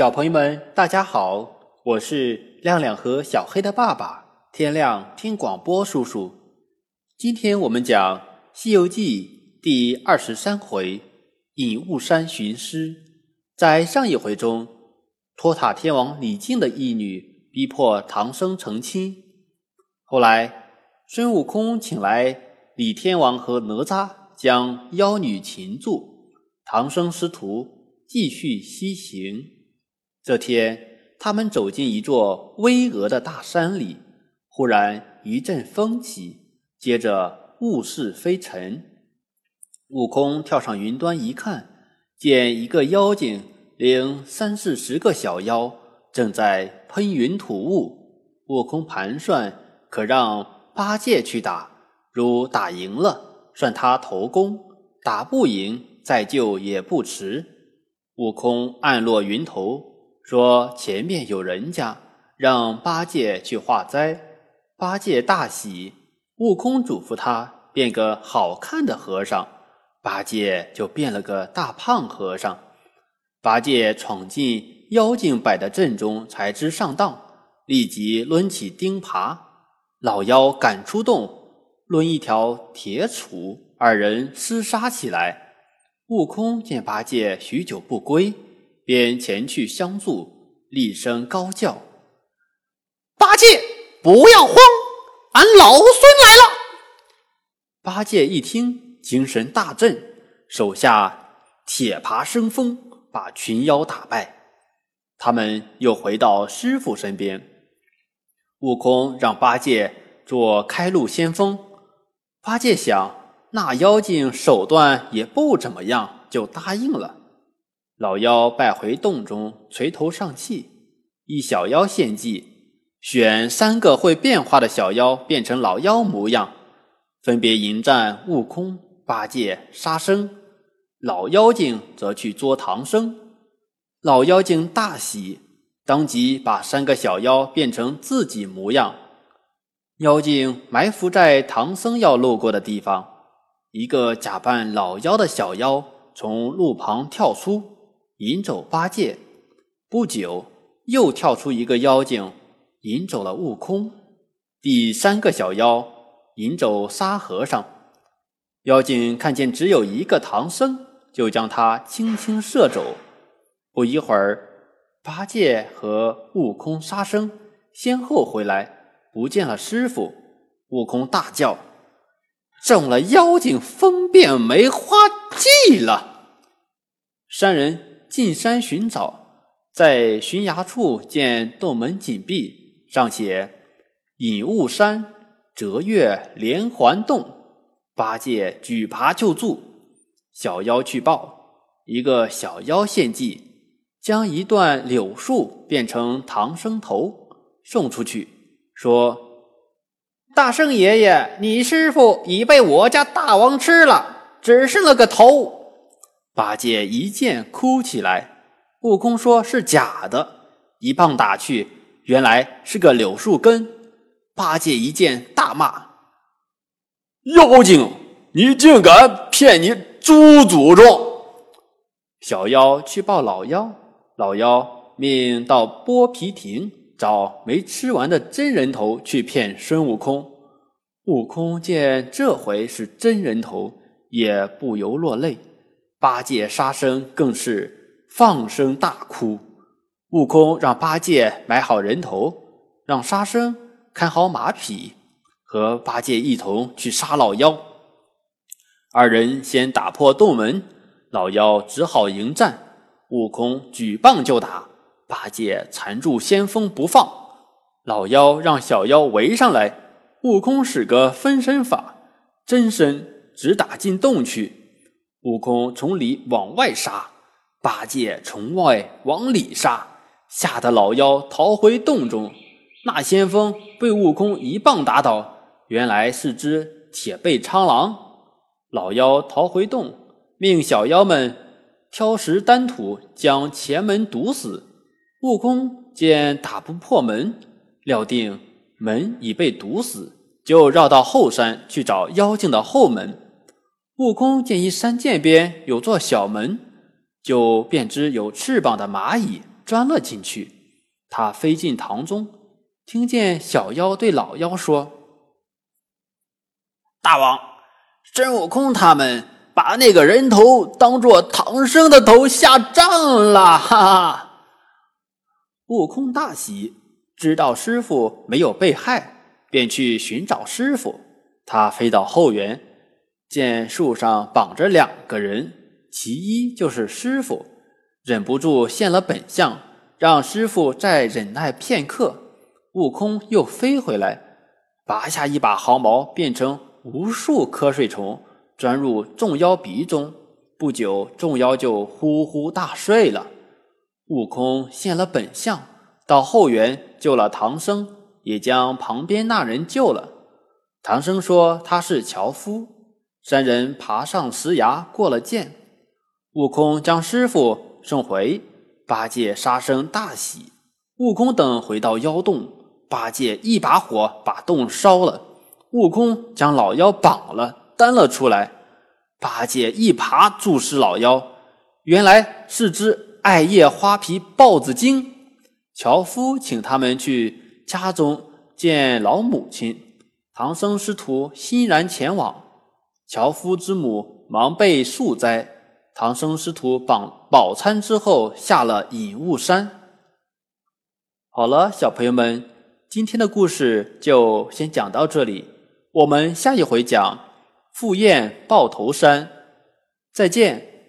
小朋友们，大家好，我是亮亮和小黑的爸爸天亮听广播叔叔。今天我们讲《西游记》第二十三回“隐雾山寻师”。在上一回中，托塔天王李靖的义女逼迫唐僧成亲。后来，孙悟空请来李天王和哪吒，将妖女擒住，唐僧师徒继续西行。这天，他们走进一座巍峨的大山里，忽然一阵风起，接着雾势飞沉。悟空跳上云端一看，见一个妖精领三四十个小妖正在喷云吐雾。悟空盘算，可让八戒去打，如打赢了，算他头功；打不赢，再救也不迟。悟空暗落云头。说前面有人家，让八戒去化斋。八戒大喜，悟空嘱咐他变个好看的和尚，八戒就变了个大胖和尚。八戒闯进妖精摆的阵中，才知上当，立即抡起钉耙，老妖赶出洞，抡一条铁杵，二人厮杀起来。悟空见八戒许久不归。便前去相助，厉声高叫：“八戒，不要慌，俺老孙来了！”八戒一听，精神大振，手下铁耙生风，把群妖打败。他们又回到师傅身边，悟空让八戒做开路先锋。八戒想，那妖精手段也不怎么样，就答应了。老妖败回洞中，垂头丧气。一小妖献计，选三个会变化的小妖变成老妖模样，分别迎战悟空、八戒、沙僧。老妖精则去捉唐僧。老妖精大喜，当即把三个小妖变成自己模样。妖精埋伏在唐僧要路过的地方，一个假扮老妖的小妖从路旁跳出。引走八戒，不久又跳出一个妖精，引走了悟空。第三个小妖引走沙和尚。妖精看见只有一个唐僧，就将他轻轻射走。不一会儿，八戒和悟空、沙僧先后回来，不见了师傅。悟空大叫：“中了妖精封变梅花计了！”三人。进山寻找，在悬崖处见洞门紧闭，上写“隐雾山折月连环洞”。八戒举耙就住，小妖去报，一个小妖献计，将一段柳树变成唐僧头送出去，说：“大圣爷爷，你师傅已被我家大王吃了，只剩了个头。”八戒一见，哭起来。悟空说是假的，一棒打去，原来是个柳树根。八戒一见，大骂：“妖精，你竟敢骗你猪祖宗！”小妖去报老妖，老妖命到剥皮亭找没吃完的真人头去骗孙悟空。悟空见这回是真人头，也不由落泪。八戒、沙僧更是放声大哭。悟空让八戒买好人头，让沙僧看好马匹，和八戒一同去杀老妖。二人先打破洞门，老妖只好迎战。悟空举棒就打，八戒缠住先锋不放。老妖让小妖围上来，悟空使个分身法，真身直打进洞去。悟空从里往外杀，八戒从外往里杀，吓得老妖逃回洞中。那先锋被悟空一棒打倒，原来是只铁背苍狼。老妖逃回洞，命小妖们挑石担土将前门堵死。悟空见打不破门，料定门已被堵死，就绕到后山去找妖精的后门。悟空见一山涧边有座小门，就便知有翅膀的蚂蚁钻了进去。他飞进堂中，听见小妖对老妖说：“大王，孙悟空他们把那个人头当做唐僧的头下葬了。”哈哈！悟空大喜，知道师傅没有被害，便去寻找师傅。他飞到后园，见树上绑着两个人，其一就是师傅，忍不住现了本相，让师傅再忍耐片刻。悟空又飞回来，拔下一把毫毛，变成无数瞌睡虫，钻入众妖鼻中。不久，众妖就呼呼大睡了。悟空现了本相，到后园救了唐僧，也将旁边那人救了。唐僧说他是樵夫，三人爬上石崖过了涧。悟空将师傅送回，八戒、沙僧大喜。悟空等回到妖洞，八戒一把火把洞烧了。悟空将老妖绑了，担了出来。八戒一爬注视老妖，原来是只艾叶花皮豹子精。樵夫请他们去家中见老母亲。唐僧师徒欣然前往，樵夫之母忙备素斋。唐僧师徒饱饱餐之后，下了隐雾山。好了，小朋友们，今天的故事就先讲到这里，我们下一回讲赴宴抱头山，再见。